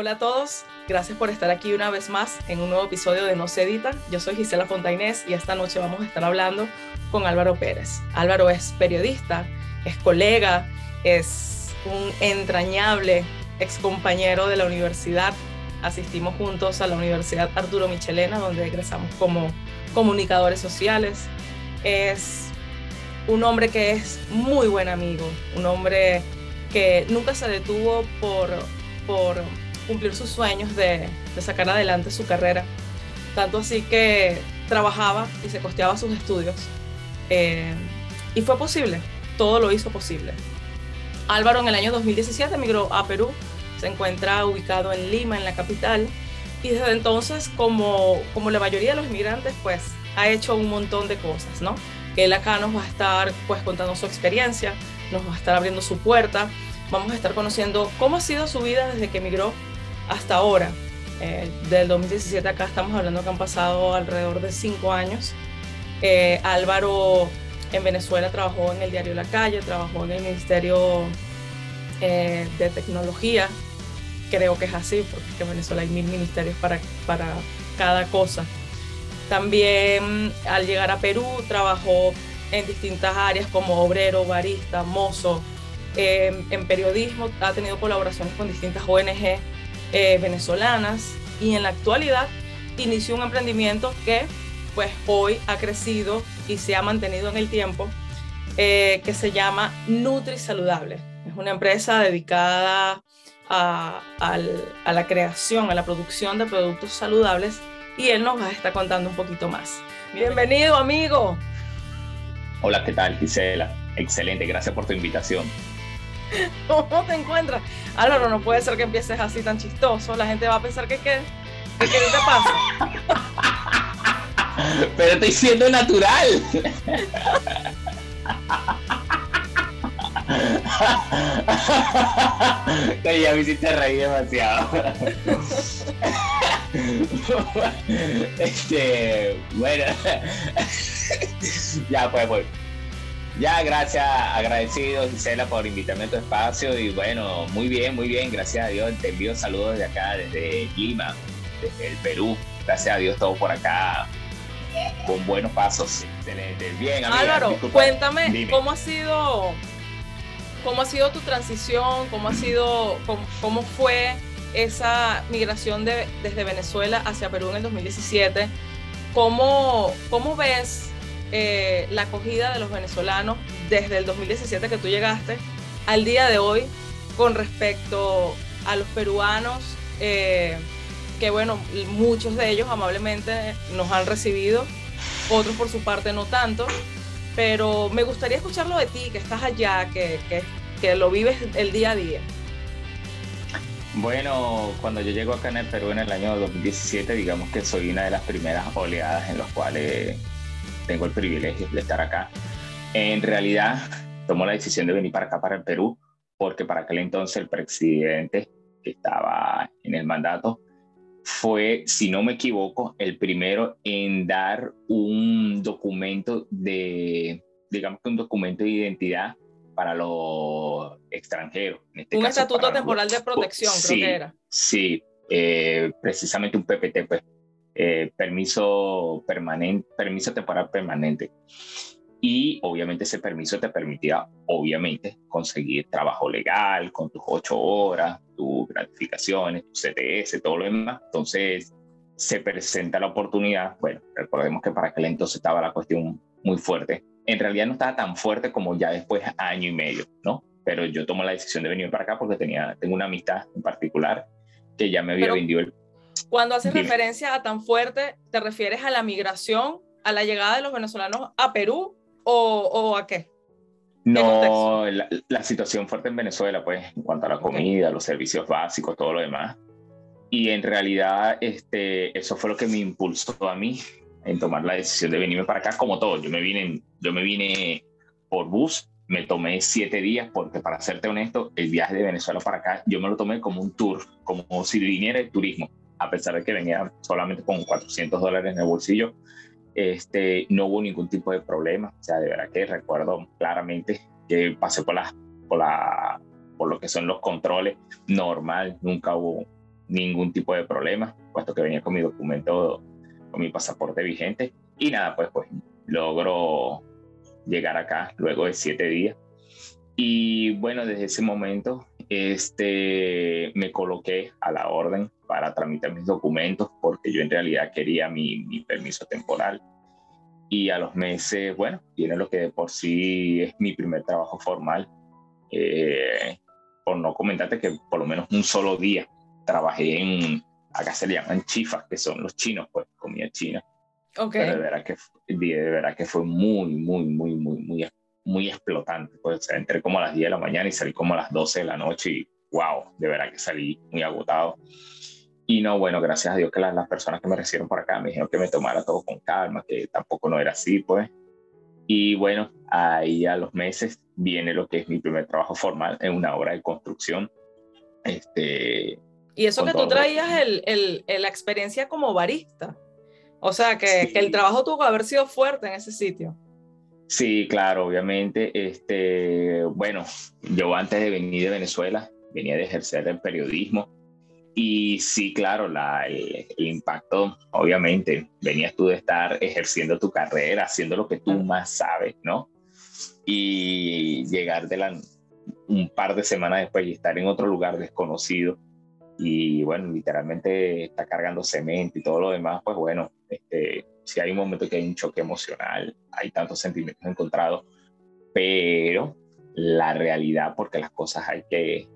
Hola a todos, gracias por estar aquí una vez más en un nuevo episodio de No se edita. Yo soy Gisela Fontainés y esta noche vamos a estar hablando con Álvaro Pérez. Álvaro es periodista, es colega, es un entrañable ex compañero de la universidad. Asistimos juntos a la Universidad Arturo Michelena, donde egresamos como comunicadores sociales. Es un hombre que es muy buen amigo, un hombre que nunca se detuvo por, por cumplir sus sueños de, sacar adelante su carrera. Tanto así que trabajaba y se costeaba sus estudios. Eh, y fue posible, todo lo hizo posible. Álvaro en el año 2017 emigró a Perú, se encuentra ubicado en Lima, en la capital, y desde entonces, como, como la mayoría de los inmigrantes, pues ha hecho un montón de cosas, ¿no? Él acá nos va a estar pues contando su experiencia, nos va a estar abriendo su puerta, vamos a estar conociendo cómo ha sido su vida desde que emigró hasta ahora. Eh, del 2017 acá estamos hablando que han pasado alrededor de cinco años. Eh, Álvaro en Venezuela trabajó en el diario La Calle, trabajó en el Ministerio eh, de Tecnología. Creo que es así, porque en Venezuela hay mil ministerios para, para cada cosa. También al llegar a Perú trabajó en distintas áreas como obrero, barista, mozo, en periodismo, ha tenido colaboraciones con distintas ONG eh, venezolanas y en la actualidad inició un emprendimiento que pues hoy ha crecido y se ha mantenido en el tiempo eh, que se llama Nutri Saludable. Es una empresa dedicada a, a, la creación, a la producción de productos saludables y él nos va a estar contando un poquito más. Bienvenido, amigo. Hola, ¿qué tal, Gisela? Excelente, gracias por tu invitación. ¿Cómo te encuentras? Álvaro, no puede ser que empieces así tan chistoso. La gente va a pensar que qué. ¿Qué, qué te pasa? Pero estoy siendo natural. ya me hiciste reír demasiado. este, bueno, ya pues, pues. Ya, gracias, agradecido Gisela por invitarme a tu espacio y bueno, muy bien, muy bien, gracias a Dios, te envío saludos desde acá, desde Lima, desde el Perú, gracias a Dios todo por acá, con buenos pasos, bien. Álvaro, cuéntame, ¿cómo ha sido, cómo ha sido tu transición, cómo ha sido, cómo, fue esa migración de, desde Venezuela hacia Perú en el 2017? ¿Cómo, cómo ves eh, la acogida de los venezolanos desde el 2017 que tú llegaste al día de hoy con respecto a los peruanos, eh, que bueno, muchos de ellos amablemente nos han recibido, otros por su parte no tanto, pero me gustaría escucharlo de ti, que estás allá, que, que, que lo vives el día a día. Bueno, cuando yo llego acá en el Perú en el año 2017, digamos que soy una de las primeras oleadas en las cuales tengo el privilegio de estar acá. En realidad, tomó la decisión de venir para acá, para el Perú, porque para aquel entonces el presidente que estaba en el mandato fue, si no me equivoco, el primero en dar un documento de, digamos que un documento de identidad para los extranjeros. Este un estatuto temporal de protección, creo que era. Sí, eh, precisamente un PPT, pues, eh, permiso permanente, permiso temporal permanente. Y obviamente ese permiso te permitía, obviamente, conseguir trabajo legal con tus ocho horas, tus gratificaciones, tu CTS, todo lo demás. Entonces se presenta la oportunidad. Bueno, recordemos que para aquel entonces estaba la cuestión muy fuerte. En realidad no estaba tan fuerte como ya después año y medio, ¿no? Pero yo tomo la decisión de venir para acá porque tenía, tengo una amistad en particular que ya me había vendido el cuando haces referencia a tan fuerte, ¿te refieres a la migración, a la llegada de los venezolanos a Perú o, a qué? No, la, situación fuerte en Venezuela, pues, en cuanto a la comida, los servicios básicos, todo lo demás. Y en realidad, este, eso fue lo que me impulsó a mí en tomar la decisión de venirme para acá, como todo. Yo me vine, yo me vine por bus, me tomé siete días, porque para serte honesto, el viaje de Venezuela para acá, yo me lo tomé como un tour, como si viniera el turismo a pesar de que venía solamente con 400 dólares en el bolsillo, este, no hubo ningún tipo de problema. O sea, de verdad que recuerdo claramente que pasé por, la, por, la, por lo que son los controles normal, nunca hubo ningún tipo de problema, puesto que venía con mi documento, con mi pasaporte vigente. Y nada, pues, pues logro llegar acá luego de siete días. Y bueno, desde ese momento este, me coloqué a la orden para tramitar mis documentos porque yo en realidad quería mi, mi permiso temporal. Y a los meses, bueno, tiene lo que de por sí es mi primer trabajo formal. Eh, por no comentarte que por lo menos un solo día trabajé en, acá se le llaman chifas, que son los chinos, pues comida china. Okay. Pero de verdad que, de verdad que fue muy, muy, muy, muy, muy, muy explotante. Pues entré como a las 10 de la mañana y salí como a las 12 de la noche y wow, de verdad que salí muy agotado. Y no, bueno, gracias a Dios que las, las personas que me recibieron por acá me dijeron que me tomara todo con calma, que tampoco no era así, pues. Y bueno, ahí a los meses viene lo que es mi primer trabajo formal en una obra de construcción. Este, y eso que tú traías el, el, la experiencia como barista. O sea, que, que, el trabajo tuvo que haber sido fuerte en ese sitio. Sí, claro, obviamente. Este, bueno, yo antes de venir de Venezuela venía de ejercer el periodismo y sí, claro, la, el, impacto, obviamente, venías tú de estar ejerciendo tu carrera, haciendo lo que tú más sabes, ¿no? Y llegar de la, un par de semanas después y estar en otro lugar desconocido y bueno, literalmente está cargando cemento y todo lo demás, pues bueno, este, si hay un momento que hay un choque emocional, hay tantos sentimientos encontrados, pero la realidad, porque las cosas hay que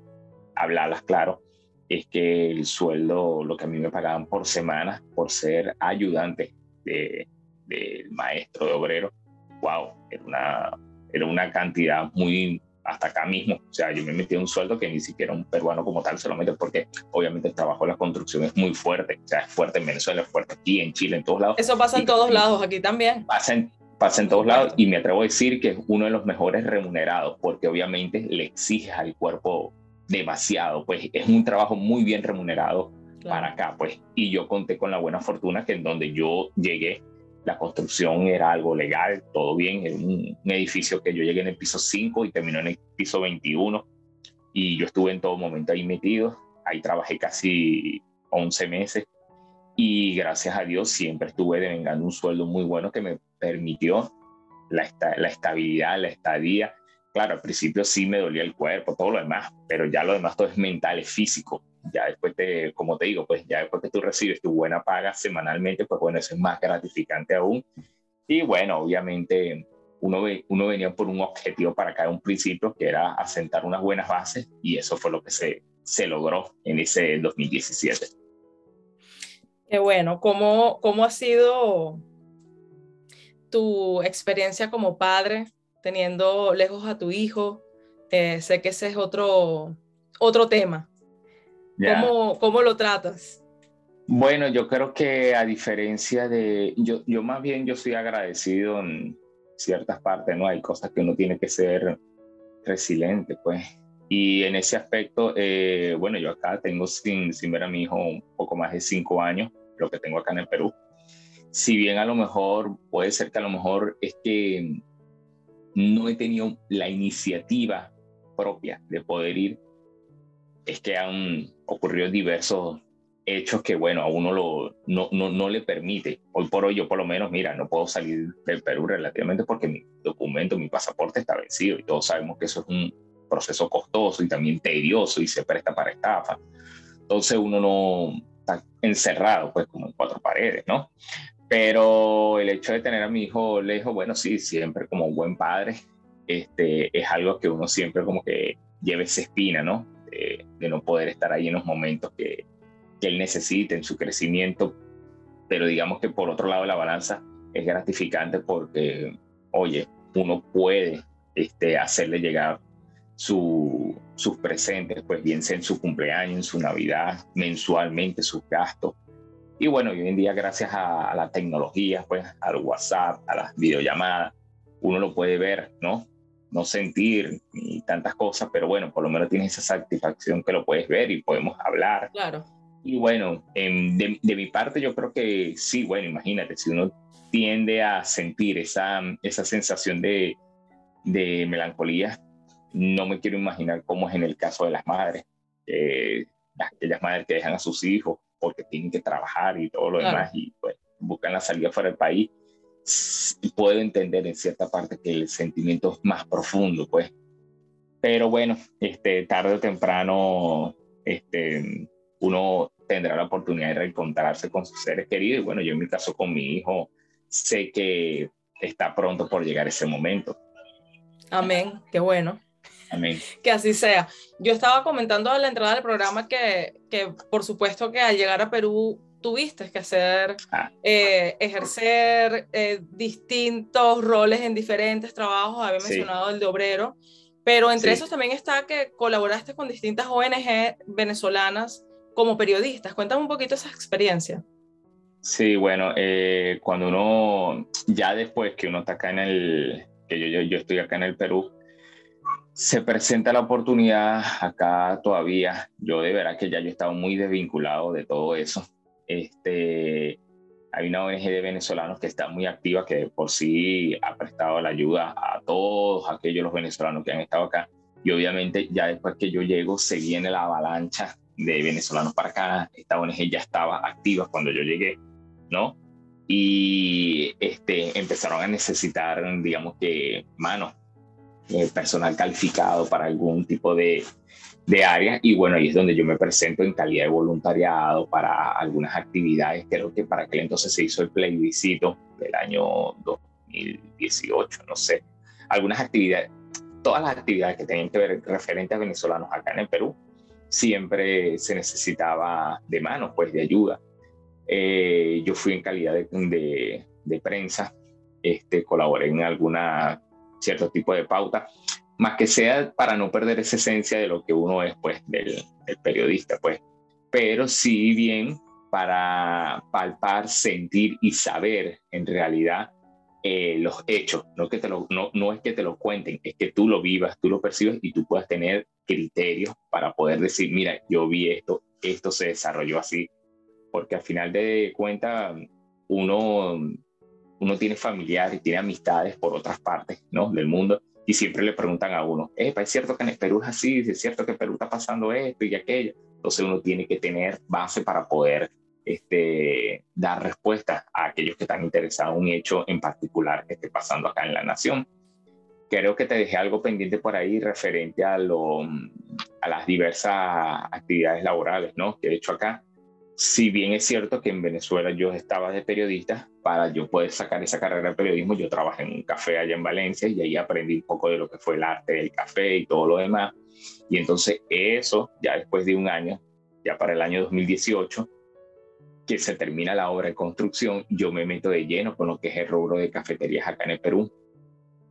hablarlas claro, es que el sueldo, lo que a mí me pagaban por semana, por ser ayudante del de maestro de obrero, wow, era una, era una cantidad muy hasta acá mismo. O sea, yo me metí un sueldo que ni siquiera un peruano como tal solamente porque obviamente el trabajo de la construcción es muy fuerte. O sea, es fuerte en Venezuela, es fuerte aquí, en Chile, en todos lados. Eso pasa en todos lados, aquí también. Pasa en, pasa en todos lados y me atrevo a decir que es uno de los mejores remunerados porque obviamente le exige al cuerpo demasiado. Pues es un trabajo muy bien remunerado para acá, pues. Y yo conté con la buena fortuna que en donde yo llegué la construcción era algo legal, todo bien, era un, edificio que yo llegué en el piso 5 y terminó en el piso 21 y yo estuve en todo momento ahí metido, ahí trabajé casi 11 meses y gracias a Dios siempre estuve devengando un sueldo muy bueno que me permitió la, la estabilidad, la estadía. Claro, al principio sí me dolía el cuerpo, todo lo demás, pero ya lo demás todo es mental, es físico ya después de, como te digo, pues ya después que tú recibes tu buena paga semanalmente, pues bueno, eso es más gratificante aún. Y bueno, obviamente uno, uno venía por un objetivo para cada un principio, que era asentar unas buenas bases, y eso fue lo que se, se logró en ese 2017. Qué bueno, ¿cómo, cómo ha sido tu experiencia como padre, teniendo lejos a tu hijo? Eh, sé que ese es otro, otro tema, ¿Cómo, ¿Cómo, lo tratas? Bueno, yo creo que a diferencia de, yo, yo más bien yo soy agradecido en ciertas partes, ¿no? Hay cosas que uno tiene que ser resiliente, pues. Y en ese aspecto, eh, bueno, yo acá tengo sin, sin ver a mi hijo un poco más de cinco años, lo que tengo acá en el Perú. Si bien a lo mejor, puede ser que a lo mejor es que no he tenido la iniciativa propia de poder ir, es que han ocurrido diversos hechos que, bueno, a uno lo, no, no, no, le permite. Hoy por hoy yo por lo menos, mira, no puedo salir del Perú relativamente porque mi documento, mi pasaporte está vencido y todos sabemos que eso es un proceso costoso y también tedioso y se presta para estafa. Entonces uno no está encerrado pues como en cuatro paredes, ¿no? Pero el hecho de tener a mi hijo lejos, bueno, sí, siempre como buen padre, este, es algo que uno siempre como que lleva esa espina, ¿no? De, no poder estar ahí en los momentos que, que él necesite en su crecimiento. Pero digamos que por otro lado la balanza es gratificante porque, oye, uno puede este, hacerle llegar su, sus presentes, pues bien sea en su cumpleaños, en su Navidad, mensualmente sus gastos. Y bueno, hoy en día gracias a, a la tecnología, pues al WhatsApp, a las videollamadas, uno lo puede ver, ¿no? No sentir tantas cosas, pero bueno, por lo menos tienes esa satisfacción que lo puedes ver y podemos hablar. Claro. Y bueno, de, mi parte yo creo que sí, bueno, imagínate, si uno tiende a sentir esa, esa sensación de, melancolía, no me quiero imaginar cómo es en el caso de las madres. aquellas madres que dejan a sus hijos porque tienen que trabajar y todo lo demás y pues buscan la salida fuera del país, puedo entender en cierta parte que el sentimiento es más profundo, pues. Pero bueno, este, tarde o temprano, este, uno tendrá la oportunidad de reencontrarse con sus seres queridos. Y bueno, yo en mi caso con mi hijo, sé que está pronto por llegar ese momento. Amén, qué bueno. Amén. Que así sea. Yo estaba comentando a la entrada del programa que, que por supuesto que al llegar a Perú tuviste que hacer, ah. eh, ejercer eh, distintos roles en diferentes trabajos, había mencionado el de obrero, pero entre esos también está que colaboraste con distintas ONG venezolanas como periodistas. Cuéntame un poquito esa experiencia. Sí, bueno, eh, cuando uno, ya después que uno está acá en el, que yo, yo, yo estoy acá en el Perú, se presenta la oportunidad acá todavía. Yo de verdad que ya yo estaba muy desvinculado de todo eso. Este, hay una ONG de venezolanos que está muy activa, que por sí ha prestado la ayuda a todos aquellos los venezolanos que han estado acá. Y obviamente ya después que yo llego, se viene la avalancha de venezolanos para acá. Esta ONG ya estaba activa cuando yo llegué, ¿no? Y este, empezaron a necesitar, digamos que, manos, eh, personal calificado para algún tipo de, de área y bueno, ahí es donde yo me presento en calidad de voluntariado para algunas actividades, creo que para aquel entonces se hizo el plebiscito del año 2018, no sé, algunas actividades, todas las actividades que tenían que ver referentes a venezolanos acá en el Perú, siempre se necesitaba de manos, pues de ayuda. Eh, yo fui en calidad de, de, de, prensa, este, colaboré en alguna cierto tipo de pauta más que sea para no perder esa esencia de lo que uno es, pues, del, periodista, pues. Pero sí bien para palpar, sentir y saber en realidad eh, los hechos, no, que te lo, no, no es que te lo cuenten, es que tú lo vivas, tú lo percibes y tú puedas tener criterios para poder decir, mira, yo vi esto, esto se desarrolló así, porque al final de cuentas uno, uno tiene familiares, tiene amistades por otras partes ¿no? del mundo y siempre le preguntan a uno, es cierto que en Perú es así, es cierto que en Perú está pasando esto y aquello. Entonces uno tiene que tener base para poder este, dar respuesta a aquellos que están interesados en un hecho en particular que esté pasando acá en la nación. Creo que te dejé algo pendiente por ahí referente a, lo, a las diversas actividades laborales ¿no? que he hecho acá si bien es cierto que en Venezuela yo estaba de periodista, para yo poder sacar esa carrera de periodismo, yo trabajé en un café allá en Valencia y ahí aprendí un poco de lo que fue el arte del café y todo lo demás. Y entonces eso, ya después de un año, ya para el año 2018, que se termina la obra de construcción, yo me meto de lleno con lo que es el rubro de cafeterías acá en Perú.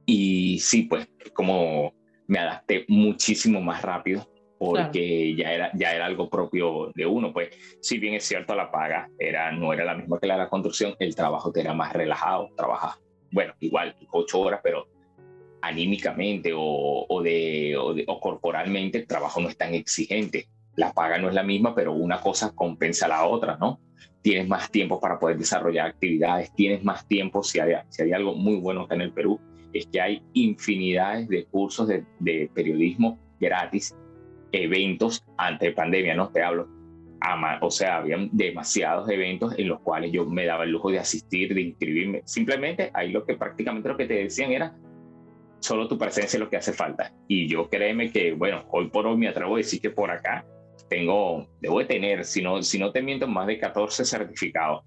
Y sí, pues como me adapté muchísimo más rápido porque ya, era, ya era algo propio de uno. Pues si bien es cierto, la paga era, no era la misma que la de la construcción, el trabajo te era más relajado, trabajas, bueno, igual, ocho horas, pero anímicamente o, o, de, o, corporalmente el trabajo no es tan exigente. La paga no es la misma, pero una cosa compensa a la otra, ¿no? Tienes más tiempo para poder desarrollar actividades, tienes más tiempo, si hay, si hay algo muy bueno acá en el Perú, es que hay infinidades de cursos de, de periodismo gratis eventos antes de pandemia, no te hablo. O sea, habían demasiados eventos en los cuales yo me daba el lujo de asistir, de inscribirme. Simplemente ahí lo que prácticamente lo que te decían era solo tu presencia es lo que hace falta. Y yo créeme que, bueno, hoy por hoy me atrevo a decir que por acá tengo, debo de tener, si no, si no te miento, más de 14 certificados.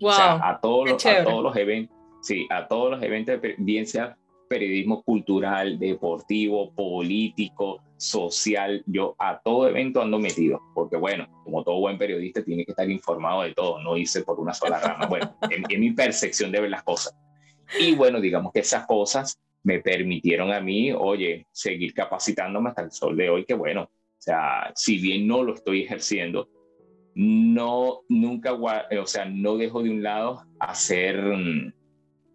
o sea, a todos, los, a todos los eventos, sí, a todos los eventos, bien sea periodismo cultural, deportivo, político, social. Yo a todo evento ando metido, porque bueno, como todo buen periodista tiene que estar informado de todo, no hice por una sola rama. Bueno, en, mi percepción de ver las cosas. Y bueno, digamos que esas cosas me permitieron a mí, oye, seguir capacitándome hasta el sol de hoy, que bueno, o sea, si bien no lo estoy ejerciendo, no, nunca, o sea, no dejo de un lado hacer mm,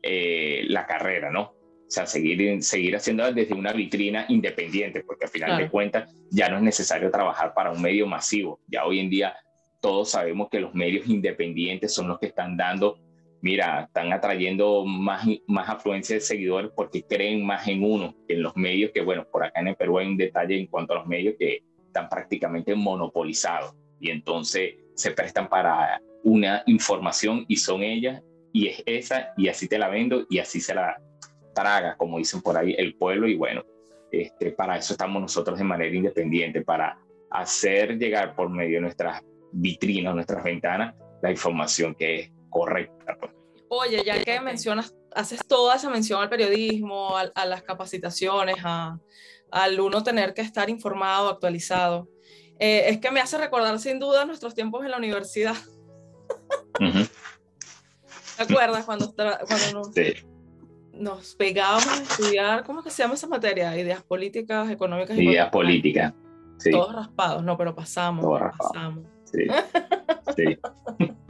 eh, la carrera, ¿no? O sea, seguir, seguir haciendo desde una vitrina independiente, porque al final de cuentas ya no es necesario trabajar para un medio masivo. Ya hoy en día todos sabemos que los medios independientes son los que están dando, mira, están atrayendo más, más afluencia de seguidores porque creen más en uno que en los medios, que bueno, por acá en el Perú hay un detalle en cuanto a los medios que están prácticamente monopolizados. Y entonces se prestan para una información y son ellas y es esa y así te la vendo y así se la traga, como dicen por ahí, el pueblo y bueno, este, para eso estamos nosotros de manera independiente, para hacer llegar por medio de nuestras vitrinas, nuestras ventanas, la información que es correcta. Pues. Oye, ya que mencionas, haces toda esa mención al periodismo, a, las capacitaciones, a, al uno tener que estar informado, actualizado, eh, es que me hace recordar sin duda nuestros tiempos en la universidad. ¿Te acuerdas cuando, cuando nos, pegábamos a estudiar, ¿cómo es que se llama esa materia? Ideas políticas, económicas. Ideas políticas. Sí. Todos raspados, no, pero pasamos. pasamos. Sí. sí.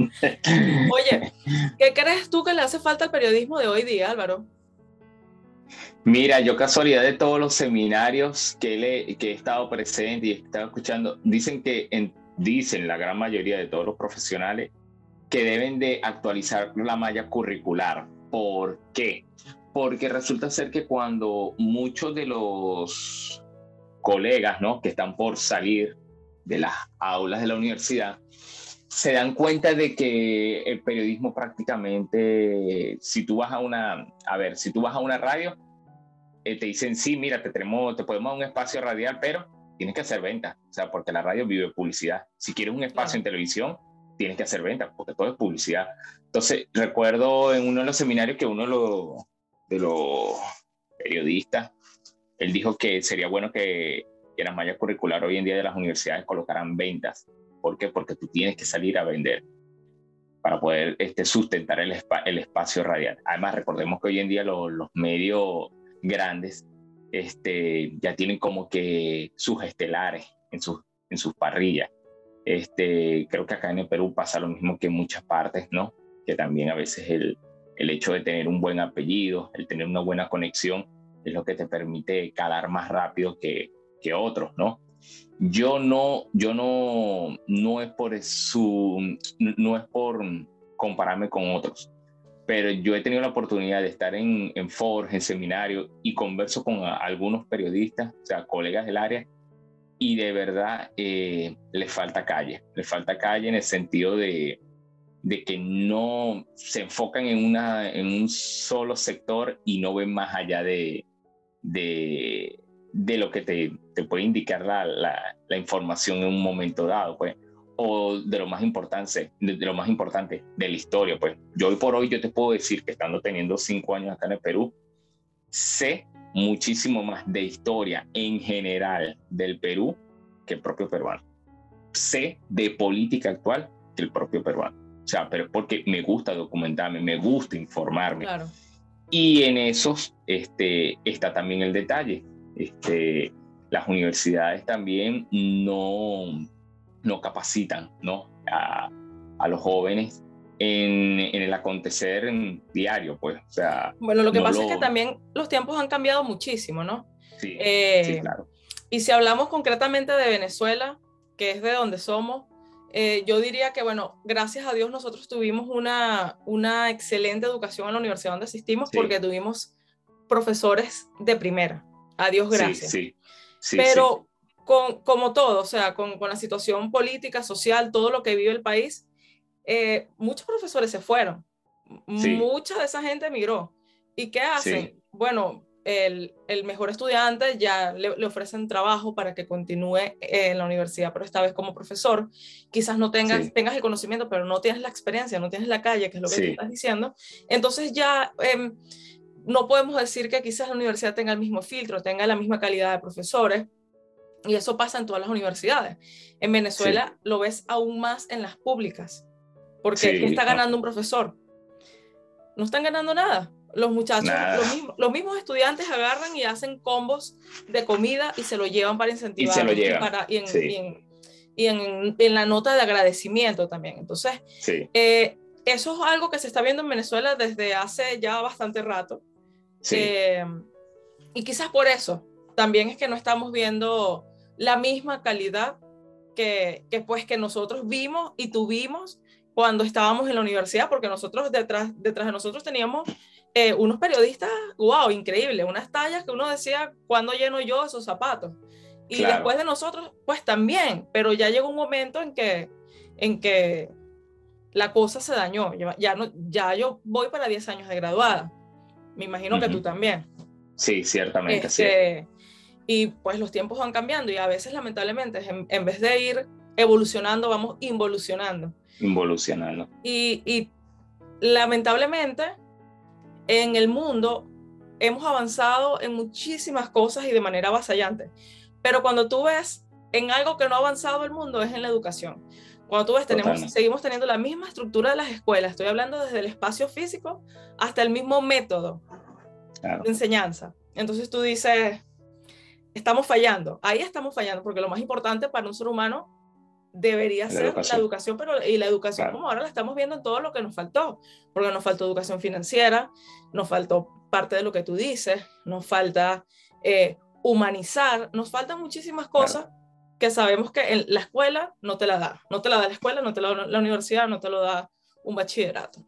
Oye, ¿qué crees tú que le hace falta al periodismo de hoy día, Álvaro? Mira, yo casualidad de todos los seminarios que, le, que he estado presente y he estado escuchando, dicen que en, dicen la gran mayoría de todos los profesionales que deben de actualizar la malla curricular. ¿Por qué? Porque resulta ser que cuando muchos de los colegas, ¿no? Que están por salir de las aulas de la universidad, se dan cuenta de que el periodismo prácticamente, si tú vas a una, a ver, si tú vas a una radio, eh, te dicen, sí, mira, te, tenemos, te podemos dar un espacio radial, pero tienes que hacer venta, o sea, porque la radio vive publicidad. Si quieres un espacio en televisión, tienes que hacer venta, porque todo es publicidad. Entonces, recuerdo en uno de los seminarios que uno de los, periodistas, él dijo que sería bueno que, que la malla curricular hoy en día de las universidades colocaran ventas ¿Por qué? Porque tú tienes que salir a vender para poder este, sustentar el, espacio radial. Además, recordemos que hoy en día los, medios grandes este, ya tienen como que sus estelares en sus parrillas. Este, creo que acá en el Perú pasa lo mismo que en muchas partes, ¿no? Que también a veces el, el hecho de tener un buen apellido, el tener una buena conexión, es lo que te permite calar más rápido que, que otros, ¿no? Yo no, yo no, no es por su, no es por compararme con otros, pero yo he tenido la oportunidad de estar en, en foros, en seminarios y converso con algunos periodistas, o sea, colegas del área, y de verdad eh, les falta calle, les falta calle en el sentido de, de que no se enfocan en, una, en un solo sector y no ven más allá de, de, de lo que te, te puede indicar la, la, la, información en un momento dado, pues, o de lo más importante, de, lo más importante de la historia, pues. Yo hoy por hoy yo te puedo decir que estando teniendo cinco años acá en el Perú, sé muchísimo más de historia en general del Perú que el propio peruano. Sé de política actual que el propio peruano. O sea, pero porque me gusta documentarme, me gusta informarme. Claro. Y en esos este, está también el detalle este, las universidades también no, no capacitan ¿no? A, a los jóvenes en, en, el acontecer diario, pues. O sea, bueno, lo que pasa es que también los tiempos han cambiado muchísimo, ¿no? Sí, eh, sí, claro. Y si hablamos concretamente de Venezuela, que es de donde somos, eh, yo diría que, bueno, gracias a Dios nosotros tuvimos una, una excelente educación en la universidad donde asistimos porque tuvimos profesores de primera. Adiós, gracias. Sí, sí, Pero Con, como todo, o sea, con, con, la situación política, social, todo lo que vive el país, eh, muchos profesores se fueron. Mucha de esa gente emigró. ¿Y qué hacen? Bueno, el, el, mejor estudiante ya le, ofrecen trabajo para que continúe en la universidad, pero esta vez como profesor. Quizás no tengas, tengas el conocimiento, pero no tienes la experiencia, no tienes la calle, que es lo que estás diciendo. Entonces ya... Eh, no podemos decir que quizás la universidad tenga el mismo filtro, tenga la misma calidad de profesores, y eso pasa en todas las universidades. En Venezuela lo ves aún más en las públicas, porque ¿qué está ganando un profesor? No están ganando nada. Los muchachos, los mismos, estudiantes agarran y hacen combos de comida y se lo llevan para incentivar. Y se lo llevan. Para, y, en, en, la nota de agradecimiento también. Entonces, eh, eso es algo que se está viendo en Venezuela desde hace ya bastante rato. Eh, y quizás por eso también es que no estamos viendo la misma calidad que, que, pues que nosotros vimos y tuvimos cuando estábamos en la universidad, porque nosotros detrás, detrás de nosotros teníamos eh, unos periodistas, wow, increíble, unas tallas que uno decía, ¿cuándo lleno yo esos zapatos? y después de nosotros, pues también, pero ya llegó un momento en que, en que la cosa se dañó. Ya, no, ya yo voy para 10 años de graduada. Me imagino que tú también. Sí, ciertamente. sí. Este, y pues los tiempos van cambiando y a veces lamentablemente en, vez de ir evolucionando, vamos involucionando. Involucionando. Y, y lamentablemente en el mundo hemos avanzado en muchísimas cosas y de manera avasallante. Pero cuando tú ves en algo que no ha avanzado el mundo es en la educación. Cuando tú ves, tenemos, seguimos teniendo la misma estructura de las escuelas. Estoy hablando desde el espacio físico hasta el mismo método de enseñanza. Entonces tú dices, estamos fallando. Ahí estamos fallando, porque lo más importante para un ser humano debería ser la educación, pero y la educación como ahora la estamos viendo en todo lo que nos faltó, porque nos faltó educación financiera, nos faltó parte de lo que tú dices, nos falta eh, humanizar, nos faltan muchísimas cosas que sabemos que en la escuela no te la da, no te la da la escuela, no te la da la universidad, no te lo da un bachillerato.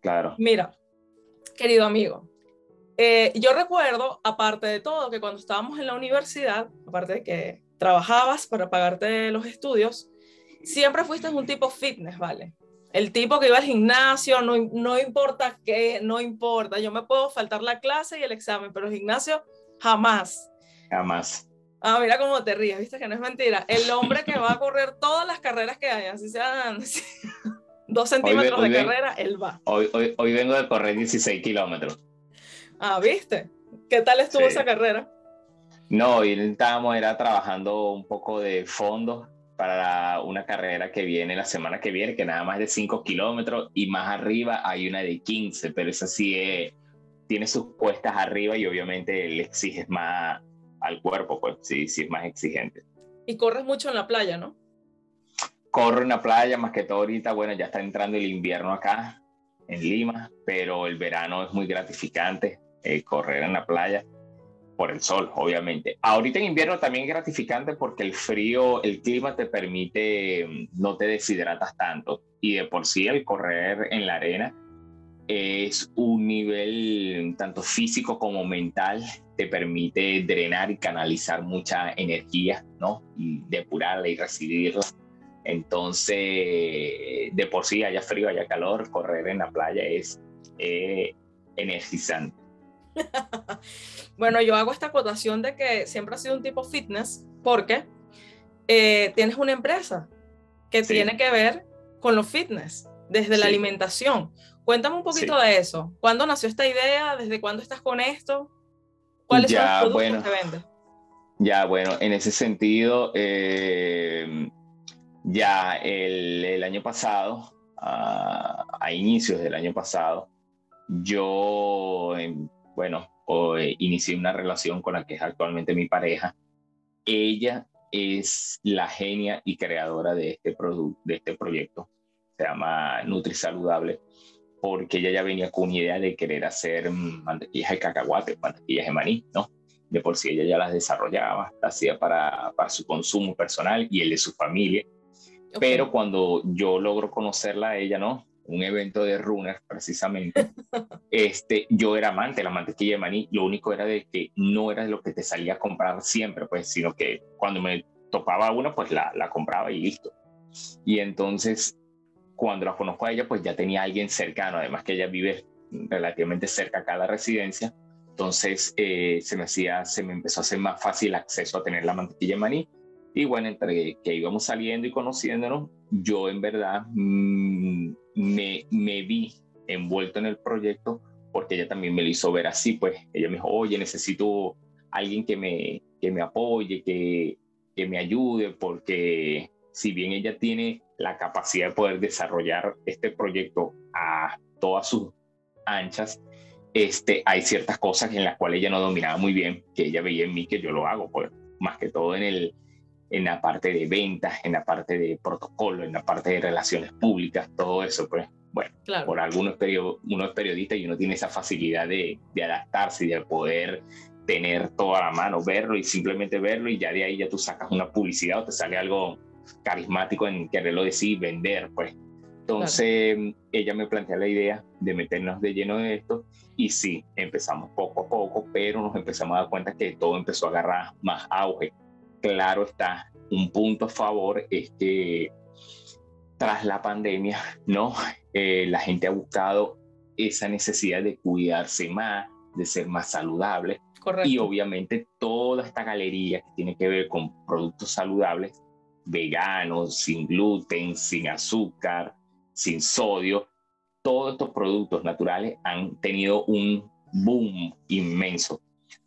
Claro. Mira, querido amigo, eh, yo recuerdo, aparte de todo, que cuando estábamos en la universidad, aparte de que trabajabas para pagarte los estudios, siempre fuiste un tipo fitness, ¿vale? El tipo que iba al gimnasio, no, no importa qué, no importa, yo me puedo faltar la clase y el examen, pero el gimnasio jamás. Jamás. Ah, mira cómo te ríes, viste que no es mentira. El hombre que va a correr todas las carreras que hay, así sean dos centímetros de carrera, él va. Hoy, hoy, hoy vengo de correr 16 kilómetros. Ah, ¿viste? ¿Qué tal estuvo esa carrera? No, hoy estábamos era trabajando un poco de fondo para una carrera que viene la semana que viene, que nada más de 5 kilómetros y más arriba hay una de 15, pero esa sí es, tiene sus puestas arriba y obviamente le exiges más al cuerpo, pues sí, sí es más exigente. Y corres mucho en la playa, ¿no? Corro en la playa, más que todo ahorita, bueno, ya está entrando el invierno acá en Lima, pero el verano es muy gratificante eh, correr en la playa por el sol, obviamente. Ahorita en invierno también es gratificante porque el frío, el clima te permite, mm, no te deshidratas tanto. Y de por sí el correr en la arena es un nivel tanto físico como mental, te permite drenar y canalizar mucha energía, ¿no? Y depurarla y recibirla. Entonces, de por sí, haya frío, haya calor, correr en la playa es eh, energizante. bueno, yo hago esta acotación de que siempre ha sido un tipo fitness porque eh, tienes una empresa que tiene que ver con los fitness, desde la alimentación. Cuéntame un poquito de eso. ¿Cuándo nació esta idea? ¿Desde cuándo estás con esto? ¿Cuáles son los productos que vendes? Ya, bueno, en ese sentido, eh, ya el, el, año pasado, a, a inicios del año pasado, yo bueno, eh, inicié una relación con la que es actualmente mi pareja. Ella es la genia y creadora de este, de este proyecto. Se llama Nutri Saludable, porque ella ya venía con una idea de querer hacer mantequillas de cacahuate, mantequillas de maní, ¿no? De por sí ella ya las desarrollaba, las hacía para, para su consumo personal y el de su familia. Pero cuando yo logro conocerla a ella, ¿no? Un evento de runners precisamente, este, yo era amante de la mantequilla de maní, lo único era de que no era lo que te salía a comprar siempre, pues, sino que cuando me topaba una, pues la, la compraba y listo. Y entonces, cuando la conozco a ella, pues ya tenía alguien cercano, además que ella vive relativamente cerca acá a la residencia, entonces eh, se me hacía, se me empezó a hacer más fácil acceso a tener la mantequilla de maní. Y bueno, entre que íbamos saliendo y conociéndonos, yo en verdad mm, me, me vi envuelto en el proyecto porque ella también me lo hizo ver así, pues. Ella me dijo, oye, necesito alguien que me, que me apoye, que, que me ayude, porque si bien ella tiene la capacidad de poder desarrollar este proyecto a todas sus anchas, este, hay ciertas cosas en las cuales ella no dominaba muy bien, que ella veía en mí que yo lo hago, pues. Más que todo en el, en la parte de ventas, en la parte de protocolo, en la parte de relaciones públicas, todo eso, pues bueno, por algunos uno es periodista y uno tiene esa facilidad de, de, adaptarse y de poder tener todo a la mano, verlo y simplemente verlo y ya de ahí ya tú sacas una publicidad o te sale algo carismático en quererlo decir, vender, pues. Entonces ella me plantea la idea de meternos de lleno de esto y sí, empezamos poco a poco, pero nos empezamos a dar cuenta que todo empezó a agarrar más auge claro está, un punto a favor es que tras la pandemia, ¿no? Eh, la gente ha buscado esa necesidad de cuidarse más, de ser más saludable. Y obviamente toda esta galería que tiene que ver con productos saludables, veganos, sin gluten, sin azúcar, sin sodio, todos estos productos naturales han tenido un boom inmenso.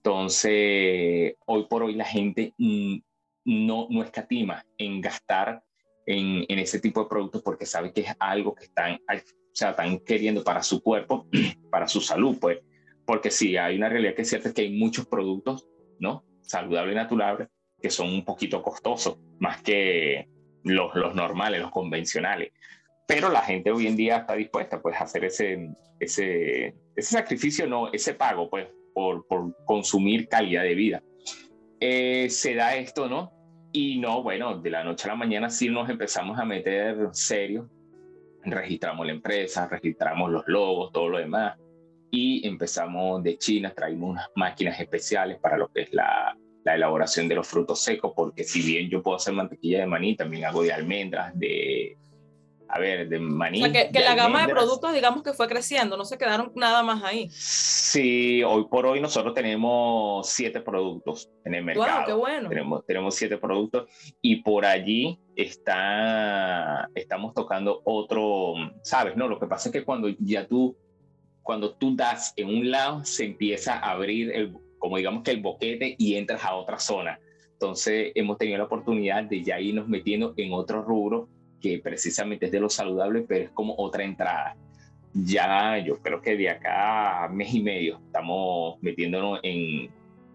Entonces, hoy por hoy la gente no, no escatima en gastar en, en, ese tipo de productos porque sabe que es algo que están, o sea, están queriendo para su cuerpo, para su salud, pues. Porque sí, hay una realidad que es cierta, que hay muchos productos, ¿no? Saludables y naturales que son un poquito costosos, más que los, los normales, los convencionales. Pero la gente hoy en día está dispuesta pues, a hacer ese, ese, ese sacrificio, no, ese pago, pues, por, por consumir calidad de vida. Eh, se da esto, ¿no? Y no, bueno, de la noche a la mañana sí nos empezamos a meter serio. Registramos la empresa, registramos los logos, todo lo demás. Y empezamos de China, traímos unas máquinas especiales para lo que es la, la elaboración de los frutos secos, porque si bien yo puedo hacer mantequilla de maní, también hago de almendras, de, a ver, de maní. O sea, que, la gama de productos, digamos que fue creciendo, no se quedaron nada más ahí. Sí, hoy por hoy nosotros tenemos siete productos en el mercado. Wow, qué bueno. Tenemos, tenemos siete productos y por allí está, estamos tocando otro, ¿sabes? No, lo que pasa es que cuando ya tú, cuando tú das en un lado, se empieza a abrir el, como digamos que el boquete y entras a otra zona. Entonces hemos tenido la oportunidad de ya irnos metiendo en otro rubro que precisamente es de lo saludable, pero es como otra entrada. Ya yo creo que de acá a mes y medio estamos metiéndonos en,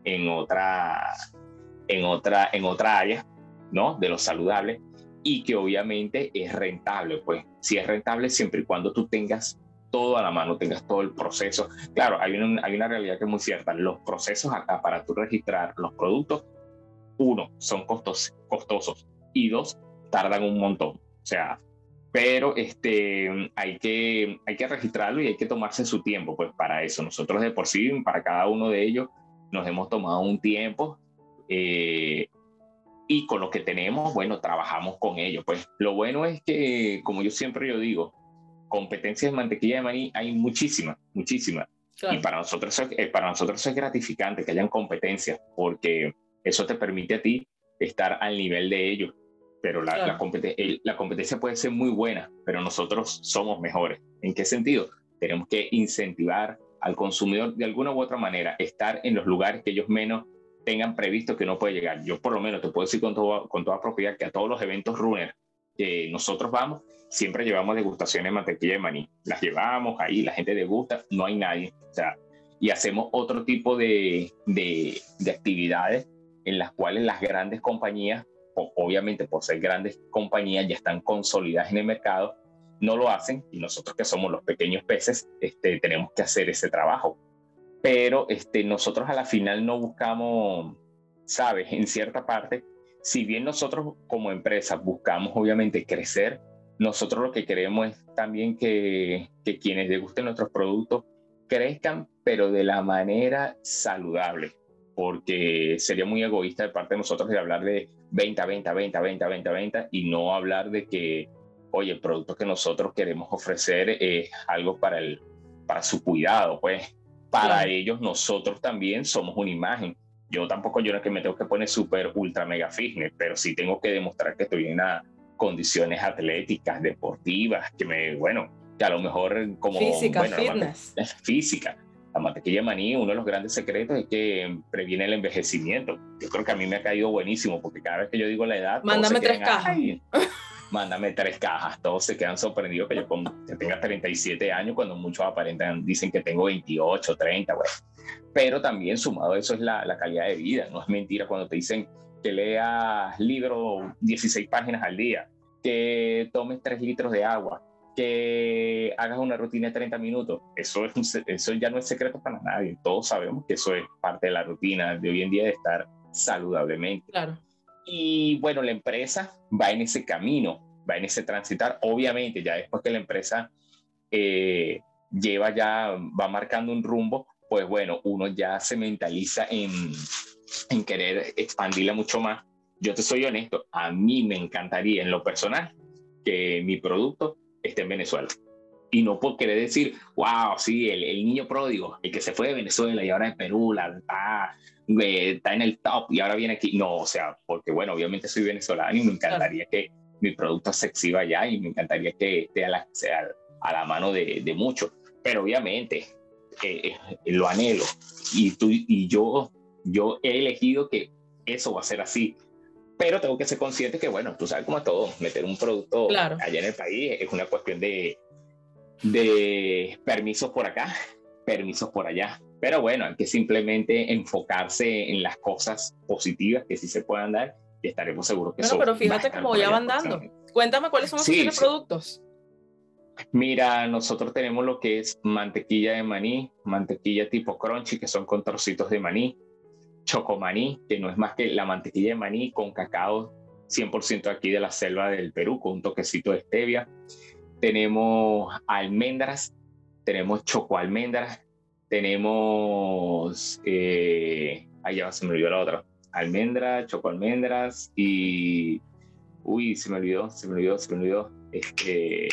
en, otra, en, otra, en otra área, ¿no? De lo saludable y que obviamente es rentable, pues si es rentable siempre y cuando tú tengas todo a la mano, tengas todo el proceso. Claro, hay una, hay una realidad que es muy cierta. Los procesos acá para tú registrar los productos, uno, son costos, costosos y dos, tardan un montón. O sea, pero este, hay, que, hay que registrarlo y hay que tomarse su tiempo, pues para eso. Nosotros de por sí, para cada uno de ellos, nos hemos tomado un tiempo eh, y con lo que tenemos, bueno, trabajamos con ellos. Pues lo bueno es que, como yo siempre yo digo, competencias de mantequilla de maní hay muchísimas, muchísimas. Y para nosotros, eh, para nosotros es gratificante que hayan competencias, porque eso te permite a ti estar al nivel de ellos. Pero la, la, la competencia puede ser muy buena, pero nosotros somos mejores. ¿En qué sentido? Tenemos que incentivar al consumidor de alguna u otra manera, estar en los lugares que ellos menos tengan previsto que no puede llegar. Yo por lo menos te puedo decir con, todo, con toda propiedad que a todos los eventos runner que nosotros vamos, siempre llevamos degustaciones de mantequilla de maní. Las llevamos ahí, la gente degusta, no hay nadie. O sea, y hacemos otro tipo de, de, de actividades en las cuales las grandes compañías, obviamente por ser grandes compañías, ya están consolidadas en el mercado, no lo hacen y nosotros que somos los pequeños peces, este, tenemos que hacer ese trabajo. Pero este, nosotros a la final no buscamos, sabes, en cierta parte, si bien nosotros como empresa buscamos obviamente crecer, nosotros lo que queremos es también que, que quienes degusten nuestros productos crezcan, pero de la manera saludable, porque sería muy egoísta de parte de nosotros de hablar de venta, venta, venta, venta, venta, venta, y no hablar de que, oye, el producto que nosotros queremos ofrecer es algo para, el, para su cuidado, pues para ellos nosotros también somos una imagen. Yo tampoco, yo no es que me tengo que poner súper, ultra, mega fitness, pero sí tengo que demostrar que estoy en condiciones atléticas, deportivas, que me, bueno, que a lo mejor como... Física, bueno, fitness. Física. La mantequilla de maní, uno de los grandes secretos es que previene el envejecimiento. Yo creo que a mí me ha caído buenísimo, porque cada vez que yo digo la edad... Mándame tres cajas. mándame tres cajas. Todos se quedan sorprendidos que yo que tenga 37 años, cuando muchos aparentan, dicen que tengo 28, 30, bueno. Pero también sumado a eso es la, la calidad de vida. No es mentira cuando te dicen que leas libro 16 páginas al día, que tomes 3 litros de agua, que hagas una rutina de 30 minutos. Eso, es eso ya no es secreto para nadie. Todos sabemos que eso es parte de la rutina de hoy en día de estar saludablemente. Claro. Y bueno, la empresa va en ese camino, va en ese transitar. Obviamente, ya después que la empresa eh, lleva ya, va marcando un rumbo, pues bueno, uno ya se mentaliza en, en querer expandirla mucho más yo te soy honesto, a mí me encantaría en lo personal que mi producto esté en Venezuela. Y no por querer decir, wow, sí, el, el niño pródigo, el que se fue de Venezuela y ahora es Perú, la, está, eh, está en el top y ahora viene aquí. No, o sea, porque bueno, obviamente soy venezolano y me encantaría que mi producto se exhiba allá y me encantaría que esté a la, sea a la mano de, de muchos. Pero obviamente eh, eh, lo anhelo y, tú, y yo, yo he elegido que eso va a ser así pero tengo que ser consciente que, bueno, tú sabes cómo es todo, meter un producto allá en el país es una cuestión de, de permisos por acá, permisos por allá. Pero bueno, hay que simplemente enfocarse en las cosas positivas que sí se puedan dar y estaremos seguros que bueno, pero fíjate cómo ya van dando. Cuéntame cuáles son los productos. Mira, nosotros tenemos lo que es mantequilla de maní, mantequilla tipo crunchy, que son con trocitos de maní, chocomaní, que no es más que la mantequilla de maní con cacao 100% aquí de la selva del Perú, con un toquecito de stevia. Tenemos almendras, tenemos chocoalmendras, tenemos, eh, ya se me olvidó la otra, almendras, chocoalmendras y, uy, se me olvidó, se me olvidó, se me olvidó, este,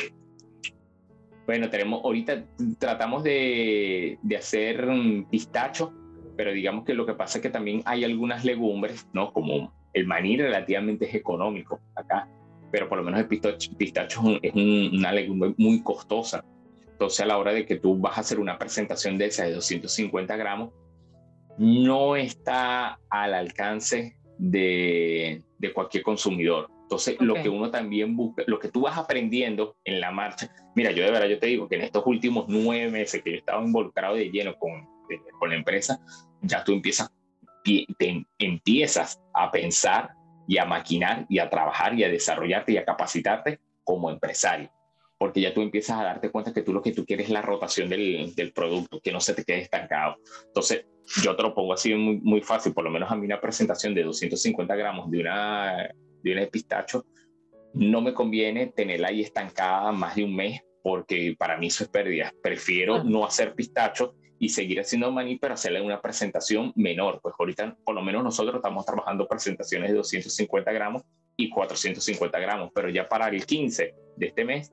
bueno, tenemos, ahorita tratamos de, de hacer pistacho, pero digamos que lo que pasa es que también hay algunas legumbres, ¿no? Como el maní relativamente es económico acá, pero por lo menos el pistacho, es una legumbre muy costosa. Entonces a la hora de que tú vas a hacer una presentación de esa de 250 gramos, no está al alcance de, de cualquier consumidor. Entonces, lo que uno también busca, lo que tú vas aprendiendo en la marcha, mira, yo de verdad yo te digo que en estos últimos nueve meses que yo estaba involucrado de lleno con, con la empresa, ya tú empiezas, te, empiezas a pensar y a maquinar y a trabajar y a desarrollarte y a capacitarte como empresario. Porque ya tú empiezas a darte cuenta que tú lo que tú quieres es la rotación del, del producto, que no se te quede estancado. Entonces, yo te lo pongo así muy, muy fácil, por lo menos a mí una presentación de 250 gramos de una, de un pistacho, no me conviene tenerla ahí estancada más de un mes porque para mí eso es pérdida. Prefiero no hacer pistacho y seguir haciendo maní, pero hacerle una presentación menor. Pues ahorita, por lo menos nosotros estamos trabajando presentaciones de 250 gramos y 450 gramos, pero ya para el 15 de este mes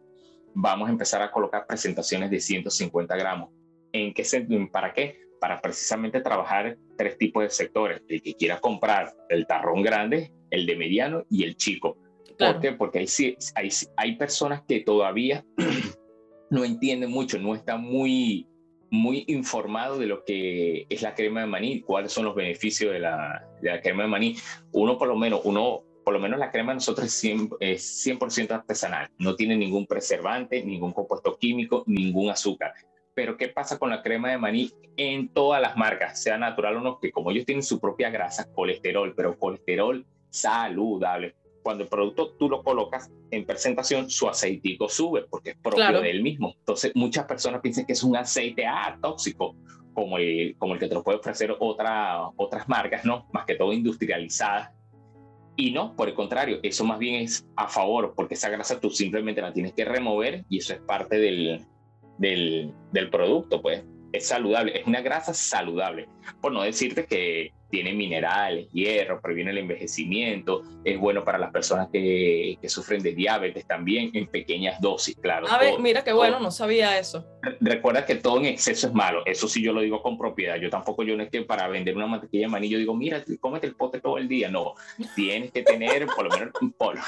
vamos a empezar a colocar presentaciones de 150 gramos. ¿En qué ¿Para qué? Para precisamente trabajar tres tipos de sectores. El que quiera comprar el tarrón grande, el de mediano y el chico. ¿Por qué? Porque hay, hay, hay personas que todavía no entienden mucho, no están muy muy informado de lo que es la crema de maní, cuáles son los beneficios de la, de la crema de maní. Uno por lo menos, uno por lo menos la crema de nosotros es 100%, es 100 artesanal, no tiene ningún preservante, ningún compuesto químico, ningún azúcar. Pero ¿qué pasa con la crema de maní en todas las marcas, sea natural o no? Que como ellos tienen su propia grasa, colesterol, pero colesterol saludable cuando el producto tú lo colocas en presentación, su aceitico sube porque es propio del mismo. Entonces, muchas personas piensan que es un aceite ah, tóxico, como el, como el que te lo puede ofrecer otra, otras marcas, ¿no? Más que todo industrializadas. Y no, por el contrario, eso más bien es a favor, porque esa grasa tú simplemente la tienes que remover y eso es parte del, del, del producto, pues es saludable, es una grasa saludable. Por no decirte que tiene minerales, hierro, previene el envejecimiento, es bueno para las personas que, que sufren de diabetes también en pequeñas dosis, claro. A ver, mira qué bueno, no sabía eso. Recuerda que todo en exceso es malo, eso sí yo lo digo con propiedad, yo tampoco yo no es que para vender una mantequilla de maní yo digo, mira, cómete el pote todo el día, no, tienes que tener, por lo menos, por,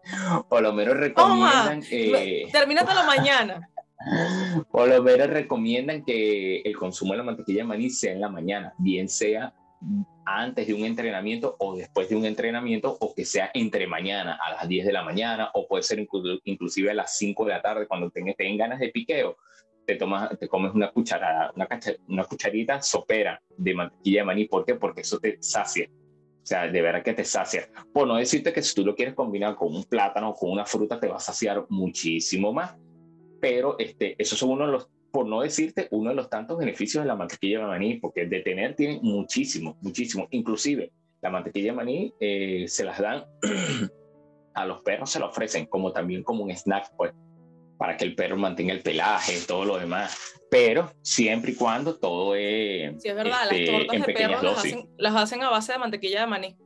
por lo menos recomiendan... Eh, la mañana. Por lo menos recomiendan que el consumo de la mantequilla de maní sea en la mañana, bien sea antes de un entrenamiento o después de un entrenamiento o que sea entre mañana a las 10 de la mañana o puede ser inclusive a las 5 de la tarde cuando tengas, ganas de piqueo. Te, tomas, te comes una cucharada, una, una cucharita sopera de mantequilla de maní. ¿Por qué? Porque eso te sacia. O sea, de verdad que te sacia. Por no decirte que si tú lo quieres combinar con un plátano con una fruta, te va a saciar muchísimo más pero este, esos son uno de los, por no decirte, uno de los tantos beneficios de la mantequilla de maní, porque de tener tiene muchísimo, muchísimo. Inclusive, la mantequilla de maní eh, se las dan a los perros, se la ofrecen como también como un snack, pues, para que el perro mantenga el pelaje, todo lo demás. Pero siempre y cuando todo es. Sí, es verdad, las este, tortas de perro las hacen, las hacen, a base de mantequilla de maní.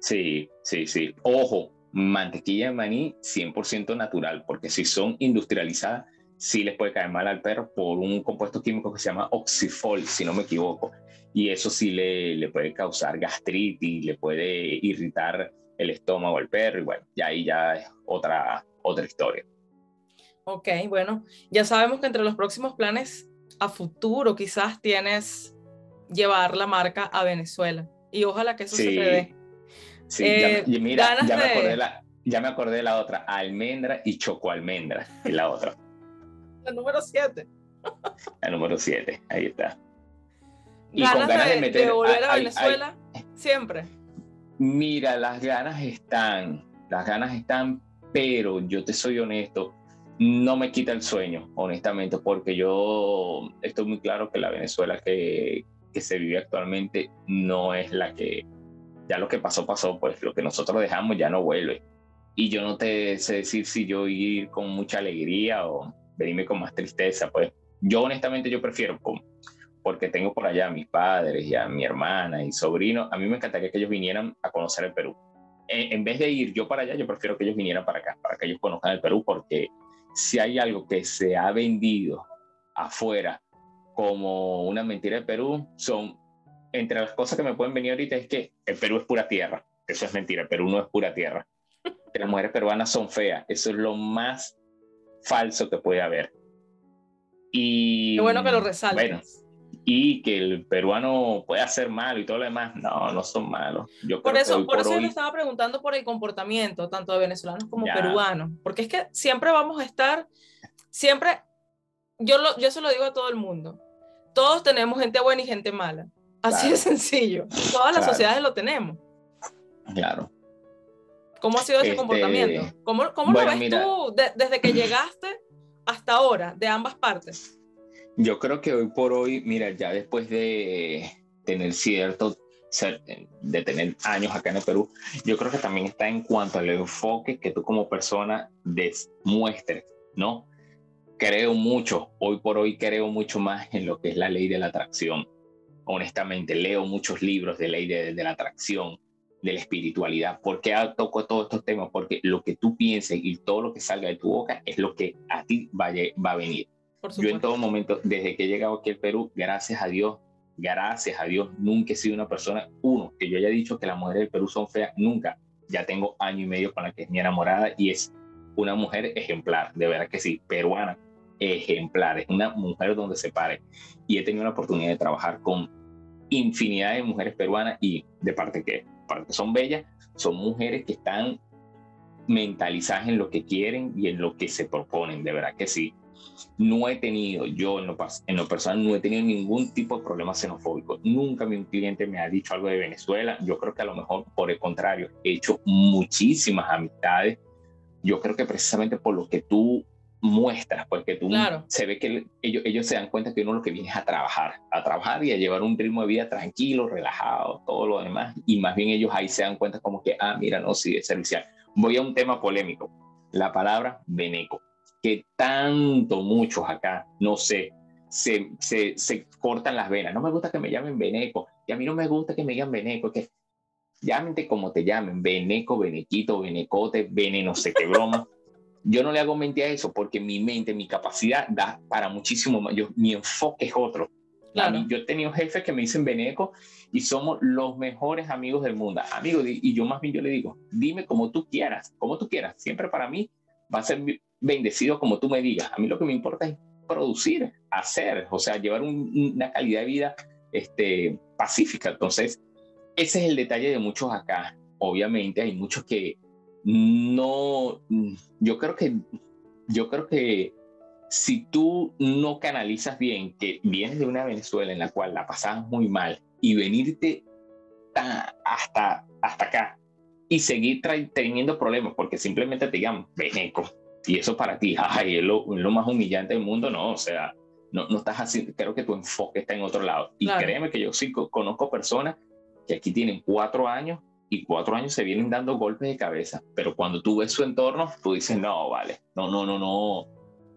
Sí, sí, sí. Ojo, mantequilla de maní 100% natural, porque si son industrializadas, sí les puede caer mal al perro por un compuesto químico que se llama oxifol, si no me equivoco. Y eso sí le, le puede causar gastritis, le puede irritar el estómago al perro, y bueno, ya ahí ya es otra, otra historia. Ok, bueno, ya sabemos que entre los próximos planes a futuro quizás tienes llevar la marca a Venezuela y ojalá que eso se te dé. Sí, eh, mira, ya me, acordé la, ya me acordé de la otra, almendra y chocoalmendra, es la otra. La número 7. la número 7, ahí está. Y ganas con ganas de, meter, volver a, Venezuela, siempre. Mira, las ganas están, las ganas están, pero yo te soy honesto, no me quita el sueño, honestamente, porque yo estoy muy claro que la Venezuela que, que se vive actualmente no es la que, ya lo que pasó, pasó, pues lo que nosotros dejamos ya no vuelve. Y yo no te sé decir si yo ir con mucha alegría o venirme con más tristeza, pues yo honestamente yo prefiero, porque tengo por allá a mis padres y a mi hermana y sobrino, a mí me encantaría que ellos vinieran a conocer el Perú. En, en vez de ir yo para allá, yo prefiero que ellos vinieran para acá, para que ellos conozcan el Perú, porque si hay algo que se ha vendido afuera como una mentira de Perú, son, entre las cosas que me pueden venir ahorita es que el Perú es pura tierra. Eso es mentira, el Perú no es pura tierra. Que las mujeres peruanas son feas. Eso es lo más falso que puede haber. Y, Qué bueno que lo resaltes. y que el peruano puede hacer malo y todo lo demás, no, no son malos. Yo por eso, por, eso yo le estaba preguntando por el comportamiento, tanto de venezolanos como peruanos, porque es que siempre vamos a estar, siempre, yo, lo, yo se lo digo a todo el mundo, todos tenemos gente buena y gente mala, así de sencillo, todas las sociedades lo tenemos. Claro. ¿Cómo ha sido ese este, comportamiento? ¿Cómo, cómo lo ves tú desde que llegaste hasta ahora, de ambas partes? Yo creo que hoy por hoy, mira, ya después de tener cierto, de tener años acá en el Perú, yo creo que también está en cuanto al enfoque que tú como persona demuestres, ¿no? Creo mucho, hoy por hoy creo mucho más en lo que es la ley de la atracción. Honestamente, leo muchos libros de ley de, la atracción, de la espiritualidad. ¿Por qué toco todos estos temas? Porque lo que tú pienses y todo lo que salga de tu boca es lo que a ti va a venir. Yo en todo momento, desde que he llegado aquí al Perú, gracias a Dios, gracias a Dios, nunca he sido una persona, uno, que yo haya dicho que las mujeres del Perú son feas, nunca. Ya tengo año y medio con la que es mi enamorada y es una mujer ejemplar, de verdad que sí, peruana, ejemplar, es una mujer donde se pare. Y he tenido la oportunidad de trabajar con infinidad de mujeres peruanas y de parte que, parte que son bellas, son mujeres que están mentalizadas en lo que quieren y en lo que se proponen, de verdad que sí. No he tenido, yo en lo, en lo personal, no he tenido ningún tipo de problema xenofóbico. Nunca mi cliente me ha dicho algo de Venezuela. Yo creo que a lo mejor, por el contrario, he hecho muchísimas amistades. Yo creo que precisamente por lo que tú muestras, porque tú se ve que ellos, ellos se dan cuenta que uno lo que viene es a trabajar, a trabajar y a llevar un ritmo de vida tranquilo, relajado, todo lo demás. Y más bien ellos ahí se dan cuenta como que, ah, mira, no, sí, es servicial. Voy a un tema polémico, la palabra veneco que tanto muchos acá, no sé, se, se, se, cortan las venas. No me gusta que me llamen Beneco, y a mí no me gusta que me digan Beneco, que llámente como te llamen, Beneco, Benequito, Benecote, Bene no sé qué broma. Yo no le hago mente a eso porque mi mente, mi capacidad da para muchísimo más. Yo, mi enfoque es otro. Claro. yo he tenido jefes que me dicen Beneco y somos los mejores amigos del mundo. Amigo, y yo más bien yo le digo, dime como tú quieras, como tú quieras. Siempre para mí va a ser bendecido como tú me digas. A mí lo que me importa es producir, hacer, o sea, llevar una calidad de vida este, pacífica. Entonces, ese es el detalle de muchos acá. Obviamente hay muchos que no, yo creo que, yo creo que si tú no canalizas bien, que vienes de una Venezuela en la cual la pasabas muy mal y venirte hasta, hasta acá y seguir teniendo problemas porque simplemente te digan veneco, y eso para ti, ay, es lo, más humillante del mundo, no, o sea, no, no estás así, creo que tu enfoque está en otro lado. Y créeme que yo sí conozco personas que aquí tienen cuatro años y cuatro años se vienen dando golpes de cabeza, pero cuando tú ves su entorno, tú dices, no, vale, no, no, no, no,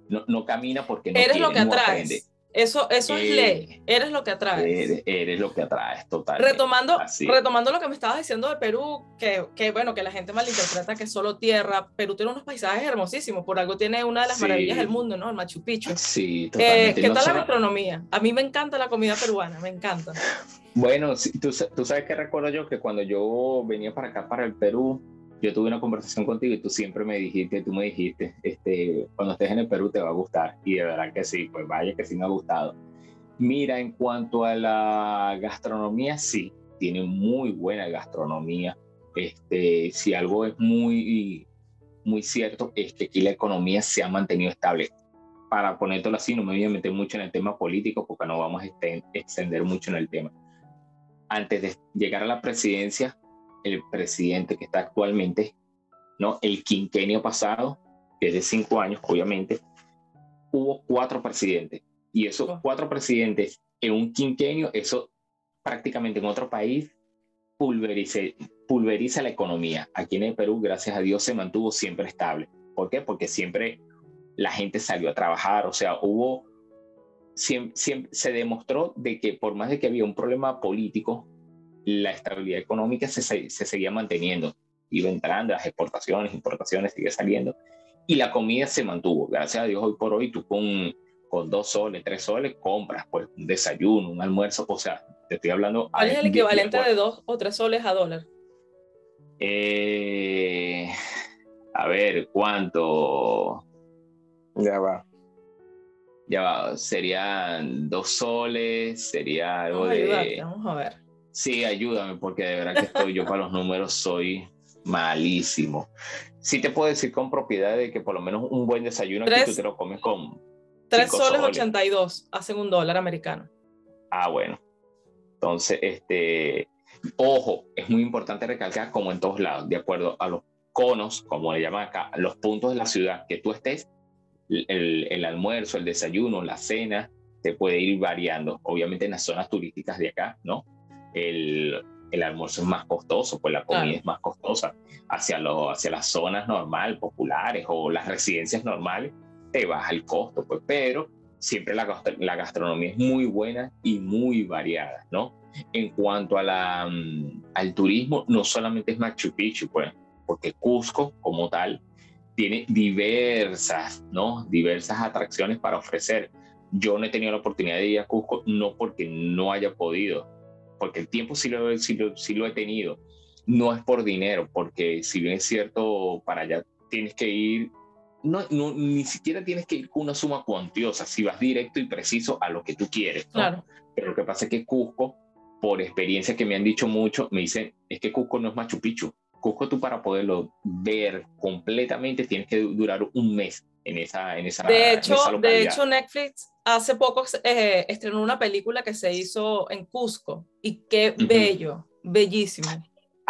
no, no camina porque no Eres lo que atraes. Eso, eso es ley. Eh, eres lo que atraes. Eres, lo que atraes, total. Retomando, retomando lo que me estabas diciendo de Perú, que, que, bueno, que la gente malinterpreta que es solo tierra. Perú tiene unos paisajes hermosísimos, por algo tiene una de las maravillas del mundo, ¿no? El Machu Picchu. Sí, eh, totalmente. ¿Qué tal la gastronomía? A mí me encanta la comida peruana, me encanta. Bueno, tú, tú sabes que recuerdo yo que cuando yo venía para acá, para el Perú, yo tuve una conversación contigo y tú siempre me dijiste, tú me dijiste, este, cuando estés en el Perú te va a gustar. Y de verdad que sí, pues vaya que sí me ha gustado. Mira, en cuanto a la gastronomía, sí, tiene muy buena gastronomía. Este, si algo es muy, muy cierto, es que aquí la economía se ha mantenido estable. Para ponértelo así, no me voy a meter mucho en el tema político porque no vamos a extender mucho en el tema. Antes de llegar a la presidencia, el presidente que está actualmente, ¿no? El quinquenio pasado, que es de cinco años, obviamente, hubo cuatro presidentes. Y esos cuatro presidentes en un quinquenio, eso prácticamente en otro país pulveriza, pulveriza la economía. Aquí en el Perú, gracias a Dios, se mantuvo siempre estable. ¿Por qué? Porque siempre la gente salió a trabajar, o sea, hubo, siempre, se demostró de que por más de que había un problema político, la estabilidad económica se, se seguía manteniendo. Iba entrando, las exportaciones, importaciones, sigue saliendo. Y la comida se mantuvo. Gracias a Dios, hoy por hoy tú con, con dos soles, tres soles, compras pues un desayuno, un almuerzo. O sea, te estoy hablando... ¿Cuál es el equivalente de, dos o tres soles a dólar? Eh, a ver, ¿cuánto? Ya va. Ya va, serían dos soles, sería algo de... vamos a ver. Sí, ayúdame, porque de verdad que estoy yo para los números soy malísimo. Sí te puedo decir con propiedad de que por lo menos un buen desayuno aquí tú te lo comes con... Tres soles, 82 hacen un dólar americano. Ah, bueno. Entonces, este, ojo, es muy importante recalcar como en todos lados, de acuerdo a los conos, como le llaman acá, los puntos de la ciudad que tú estés, el, el almuerzo, el desayuno, la cena, te puede ir variando. Obviamente en las zonas turísticas de acá, ¿no? El, el almuerzo es más costoso, pues la comida es más costosa. Hacia, lo, hacia las zonas normales, populares o las residencias normales, te baja el costo, pues, pero siempre la, la gastronomía es muy buena y muy variada, ¿no? En cuanto a la, mm, al turismo, no solamente es Machu Picchu, pues, porque Cusco como tal tiene diversas, ¿no? Diversas atracciones para ofrecer. Yo no he tenido la oportunidad de ir a Cusco, no porque no haya podido, porque el tiempo sí lo, sí lo, sí lo he tenido. No es por dinero, porque si bien es cierto, para allá tienes que ir, no, no, ni siquiera tienes que ir con una suma cuantiosa, si vas directo y preciso a lo que tú quieres. Claro. Pero lo que pasa es que Cusco, por experiencia que me han dicho mucho, me dicen, es que Cusco no es Machu Picchu. Cusco tú para poderlo ver completamente tienes que durar un mes en esa, en esa, de hecho, De hecho, Netflix hace poco eh, estrenó una película que se hizo en Cusco y qué bello, bellísimo.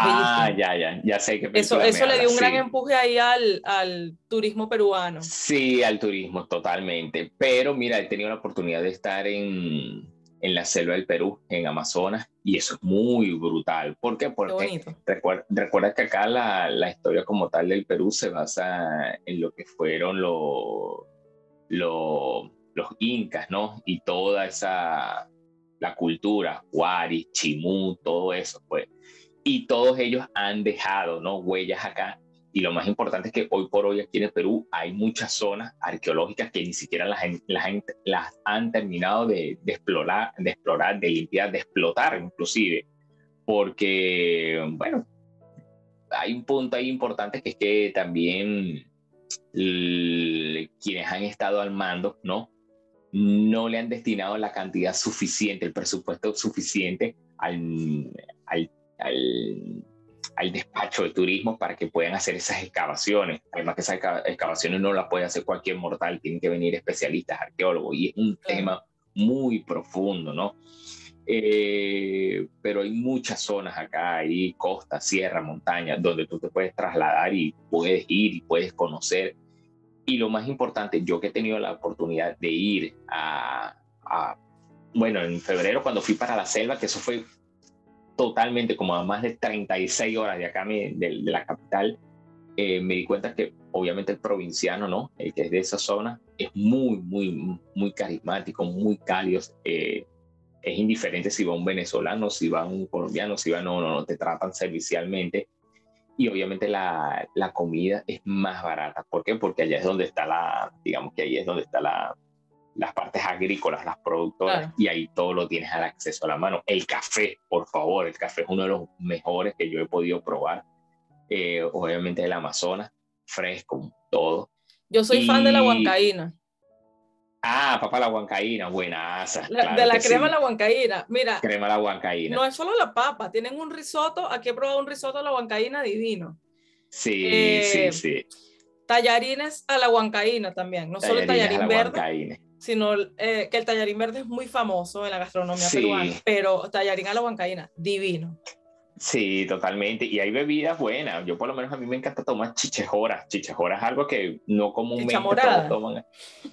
Ah, ya, ya, ya sé que Eso, eso le dio un gran empuje ahí al, al, turismo peruano. Sí, al turismo, totalmente. Pero mira, he tenido la oportunidad de estar en, en la selva del Perú, en Amazonas, y eso es muy brutal. ¿Por qué? Porque recuerda, recuerda, que acá la, la, historia como tal del Perú se basa en lo que fueron los, los, los incas, ¿no? Y toda esa, la cultura, Huari, Chimú, todo eso, pues. Y todos ellos han dejado, ¿no? Huellas acá y lo más importante es que hoy por hoy aquí en el Perú hay muchas zonas arqueológicas que ni siquiera las, las, han terminado de, explorar, de explorar, de limpiar, de explotar inclusive. Porque, bueno, hay un punto ahí importante que es que también quienes han estado al mando, ¿no? No le han destinado la cantidad suficiente, el presupuesto suficiente al, al, al al despacho de turismo para que puedan hacer esas excavaciones. Además que esas excavaciones no las puede hacer cualquier mortal, tienen que venir especialistas, arqueólogos, y es un tema muy profundo, ¿no? Eh, pero hay muchas zonas acá, hay costa, sierra, montaña, donde tú te puedes trasladar y puedes ir y puedes conocer. Y lo más importante, yo que he tenido la oportunidad de ir a, a bueno, en febrero cuando fui para la selva, que eso fue totalmente como a más de 36 horas de acá de, de la capital, eh, me di cuenta que obviamente el provinciano, ¿no? El que es de esa zona, es muy, muy, muy carismático, muy cálido. Eh, es indiferente si va un venezolano, si va un colombiano, si va, no, no, no, te tratan servicialmente. Y obviamente la, la comida es más barata. ¿Por qué? Porque allá es donde está la, digamos que ahí es donde está la, las partes agrícolas, las productoras, y ahí todo lo tienes al acceso a la mano. El café, por favor, el café es uno de los mejores que yo he podido probar. Eh, obviamente el Amazonas, fresco, todo. Yo soy fan de la huancaína. Ah, papá, la huancaína, buena de la crema la huancaína. Mira. Crema la huancaína. No es solo la papa, tienen un risotto. Aquí he probado un risotto a la huancaína divino. Sí, sí, eh, sí. Tallarines a la huancaína también. No solo tallarín verde, sino eh, que el tallarín verde es muy famoso en la gastronomía peruana. Pero tallarín a la huancaína, divino. Sí, totalmente. Y hay bebidas buenas. Yo por lo menos a mí me encanta tomar chichejoras. Chichejora es algo que no comúnmente todos toman.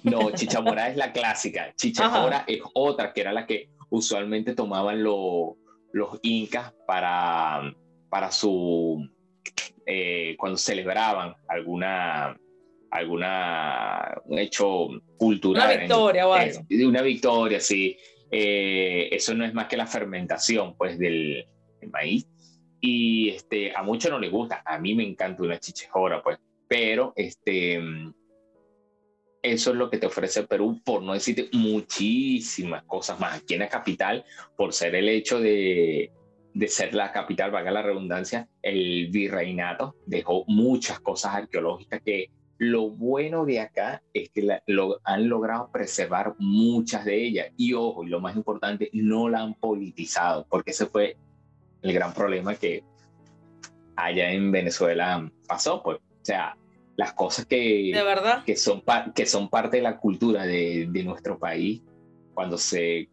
No, chichamorada es la clásica. Chichejora es otra, que era la que usualmente tomaban los incas para, para su... Eh, cuando celebraban alguna alguna un hecho cultural. Una victoria o algo. una victoria, sí. Eh, eso no es más que la fermentación pues del, del maíz y este, a muchos no les gusta, a mí me encanta una chichejora, pues, pero este, eso es lo que te ofrece Perú, por no decirte muchísimas cosas más. Aquí en la capital, por ser el hecho de, de ser la capital, valga la redundancia, el virreinato dejó muchas cosas arqueológicas que lo bueno de acá es que lo, han logrado preservar muchas de ellas. Y ojo, y lo más importante, no la han politizado, porque ese fue el gran problema que allá en Venezuela pasó, pues, o sea, las cosas que, ¿De verdad? que, son, que son parte de la cultura de, de nuestro país, cuando se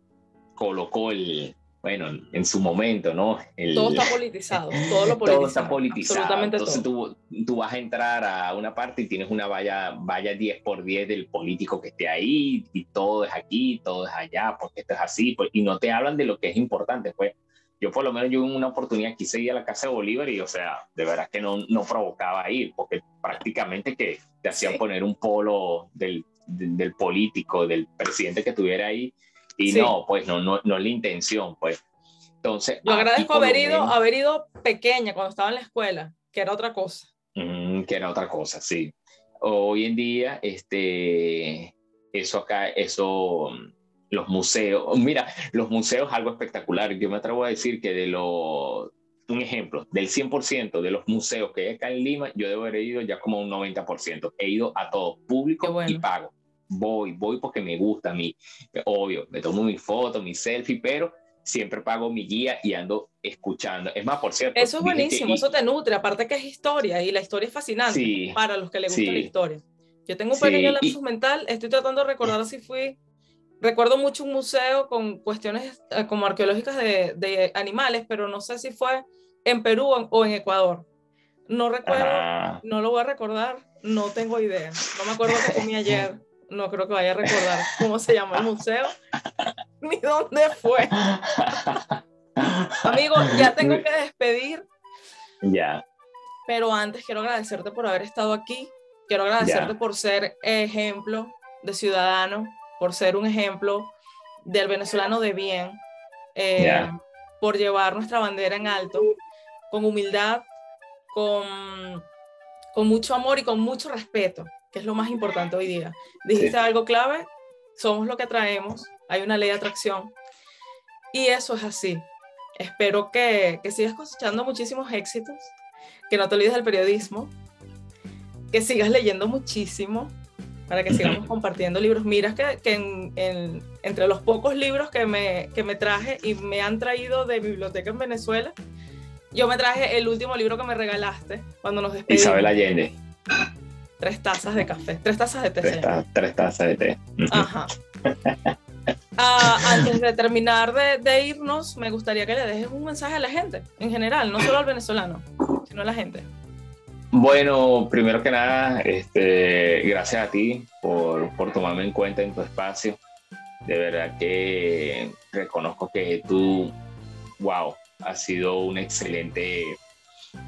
colocó el, bueno, en su momento, ¿no? todo está politizado, todo lo politizado. Todo está politizado. Entonces Tú, tú, vas a entrar a una parte y tienes una valla, valla 10 por 10 del político que esté ahí y todo es aquí, todo es allá, porque esto es así, pues, y no te hablan de lo que es importante, pues yo por lo menos yo en una oportunidad quise ir a la casa de Bolívar y, o sea, de verdad que no, no provocaba ir, porque prácticamente que te hacían poner un polo del, del, político, del presidente que tuviera ahí, y no, pues no, no, no es la intención, pues. Entonces, yo agradezco haber ido, haber ido pequeña cuando estaba en la escuela, que era otra cosa. que era otra cosa, sí. Hoy en día, este, eso acá, eso los museos. Mira, los museos algo espectacular. Yo me atrevo a decir que de los, un ejemplo, del 100% de los museos que hay acá en Lima, yo debo haber ido ya como un 90%. He ido a todos, público y pago. Voy, voy porque me gusta a mí. Obvio, me tomo mi foto, mi selfie, pero siempre pago mi guía y ando escuchando. Es más, por cierto. Eso es buenísimo, eso te nutre, aparte que es historia y la historia es fascinante para los que les gusta la historia. Yo tengo un pequeño lapsus mental, estoy tratando de recordar si fui recuerdo mucho un museo con cuestiones eh, como arqueológicas de, de, animales, pero no sé si fue en Perú o en Ecuador. No recuerdo, ah. no lo voy a recordar, no tengo idea. No me acuerdo qué comí ayer, no creo que vaya a recordar cómo se llama el museo, ni dónde fue. Amigo, ya tengo que despedir. Ya. Pero antes quiero agradecerte por haber estado aquí. Quiero agradecerte por ser ejemplo de ciudadano por ser un ejemplo del venezolano de bien, eh, por llevar nuestra bandera en alto, con humildad, con, con mucho amor y con mucho respeto, que es lo más importante hoy día. Dijiste algo clave, somos lo que traemos, hay una ley de atracción y eso es así. Espero que, que sigas cosechando muchísimos éxitos, que no te olvides del periodismo, que sigas leyendo muchísimo, para que sigamos compartiendo libros. Mira que, que entre los pocos libros que me, que me traje y me han traído de biblioteca en Venezuela, yo me traje el último libro que me regalaste cuando nos despedimos. Isabel Allende. Tres tazas de café, tres tazas de té. Tres, tazas de té. Ajá. Ah, antes de terminar de, de, irnos, me gustaría que le dejes un mensaje a la gente, en general, no solo al venezolano, sino a la gente. Bueno, primero que nada, este, gracias a ti por, por tomarme en cuenta en tu espacio. De verdad que reconozco que tú, wow, has sido un excelente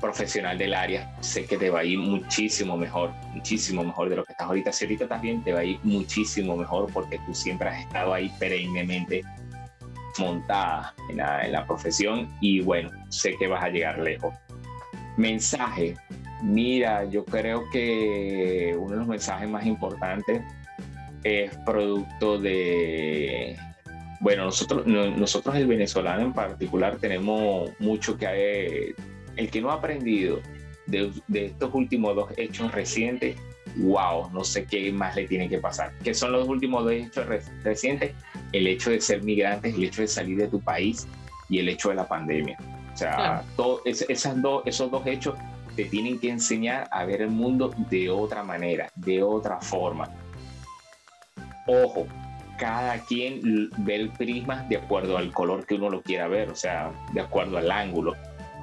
profesional del área, sé que te va a ir muchísimo mejor, muchísimo mejor de lo que estás ahorita. Si ahorita también te va a ir muchísimo mejor porque tú siempre has estado ahí perennemente montada en la, en la profesión y bueno, sé que vas a llegar lejos. Mensaje. Mira, yo creo que uno de los mensajes más importantes es producto de, bueno, nosotros, nosotros el venezolano en particular tenemos mucho que, el que no ha aprendido de, de estos últimos dos hechos recientes, wow, no sé qué más le tiene que pasar. ¿Qué son los últimos dos hechos recientes? El hecho de ser migrantes, el hecho de salir de tu país y el hecho de la pandemia. O sea, esas dos, esos dos hechos te tienen que enseñar a ver el mundo de otra manera, de otra forma. Ojo, cada quien ve el prisma de acuerdo al color que uno lo quiera ver, o sea, de acuerdo al ángulo.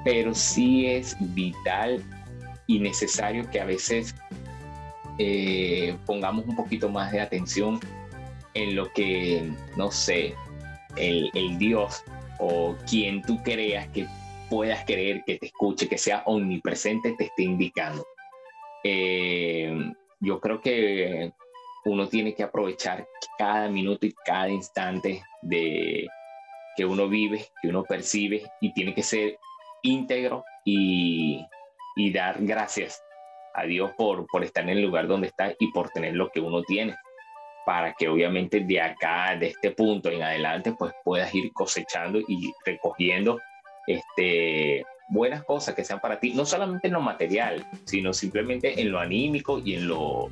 Pero sí es vital y necesario que a veces eh, pongamos un poquito más de atención en lo que, no sé, el, el Dios o quien tú creas que puedas creer, que te escuche, que sea omnipresente, te esté indicando. Eh, yo creo que uno tiene que aprovechar cada minuto y cada instante de que uno vive, que uno percibe y tiene que ser íntegro y, dar gracias a Dios por, por estar en el lugar donde está y por tener lo que uno tiene para que obviamente de acá, de este punto en adelante, pues puedas ir cosechando y recogiendo este, buenas cosas que sean para ti, no solamente en lo material, sino simplemente en lo anímico y en lo,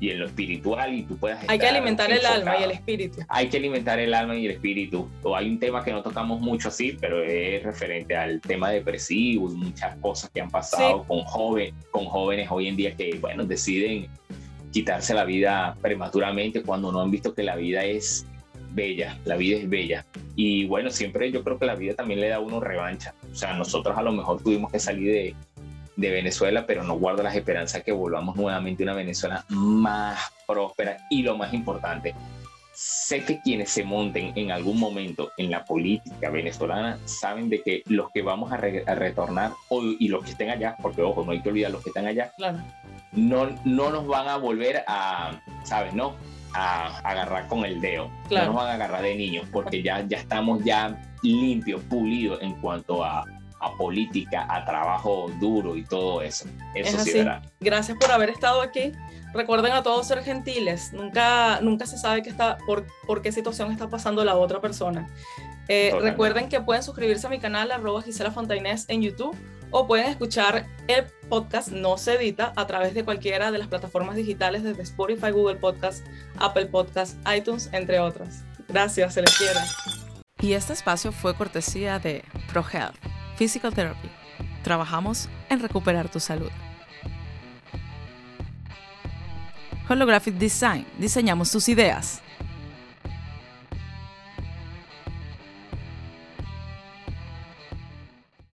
y en lo espiritual y tú puedas... Hay que alimentar el alma y el espíritu. Hay que alimentar el alma y el espíritu. O hay un tema que no tocamos mucho así, pero es referente al tema depresivo y muchas cosas que han pasado con, joven, con jóvenes hoy en día que, bueno, deciden quitarse la vida prematuramente cuando no han visto que la vida es bella, la vida es bella. Y bueno, siempre yo creo que la vida también le da a uno revancha. O sea, nosotros a lo mejor tuvimos que salir de, de Venezuela, pero no guardo las esperanzas que volvamos nuevamente a una Venezuela más próspera y lo más importante, sé que quienes se monten en algún momento en la política venezolana saben de que los que vamos a, retornar hoy y los que estén allá, porque ojo, no hay que olvidar los que están allá, no, no nos van a volver a, ¿sabes? No, a agarrar con el dedo, no nos van a agarrar de niños, porque ya, ya estamos ya limpios, pulidos en cuanto a a política, a trabajo duro y todo eso. Eso sí verá. Gracias por haber estado aquí. Recuerden a todos ser gentiles. Nunca, nunca se sabe qué está, por, por qué situación está pasando la otra persona. Eh, recuerden que pueden suscribirse a mi canal arroba Gisela Fontainés en YouTube o pueden escuchar el podcast No se edita a través de cualquiera de las plataformas digitales desde Spotify, Google Podcast, Apple Podcast, iTunes, entre otras. Gracias, se les quiere. Y este espacio fue cortesía de ProHealth Physical Therapy. Trabajamos en recuperar tu salud. Holographic Design. Diseñamos tus ideas.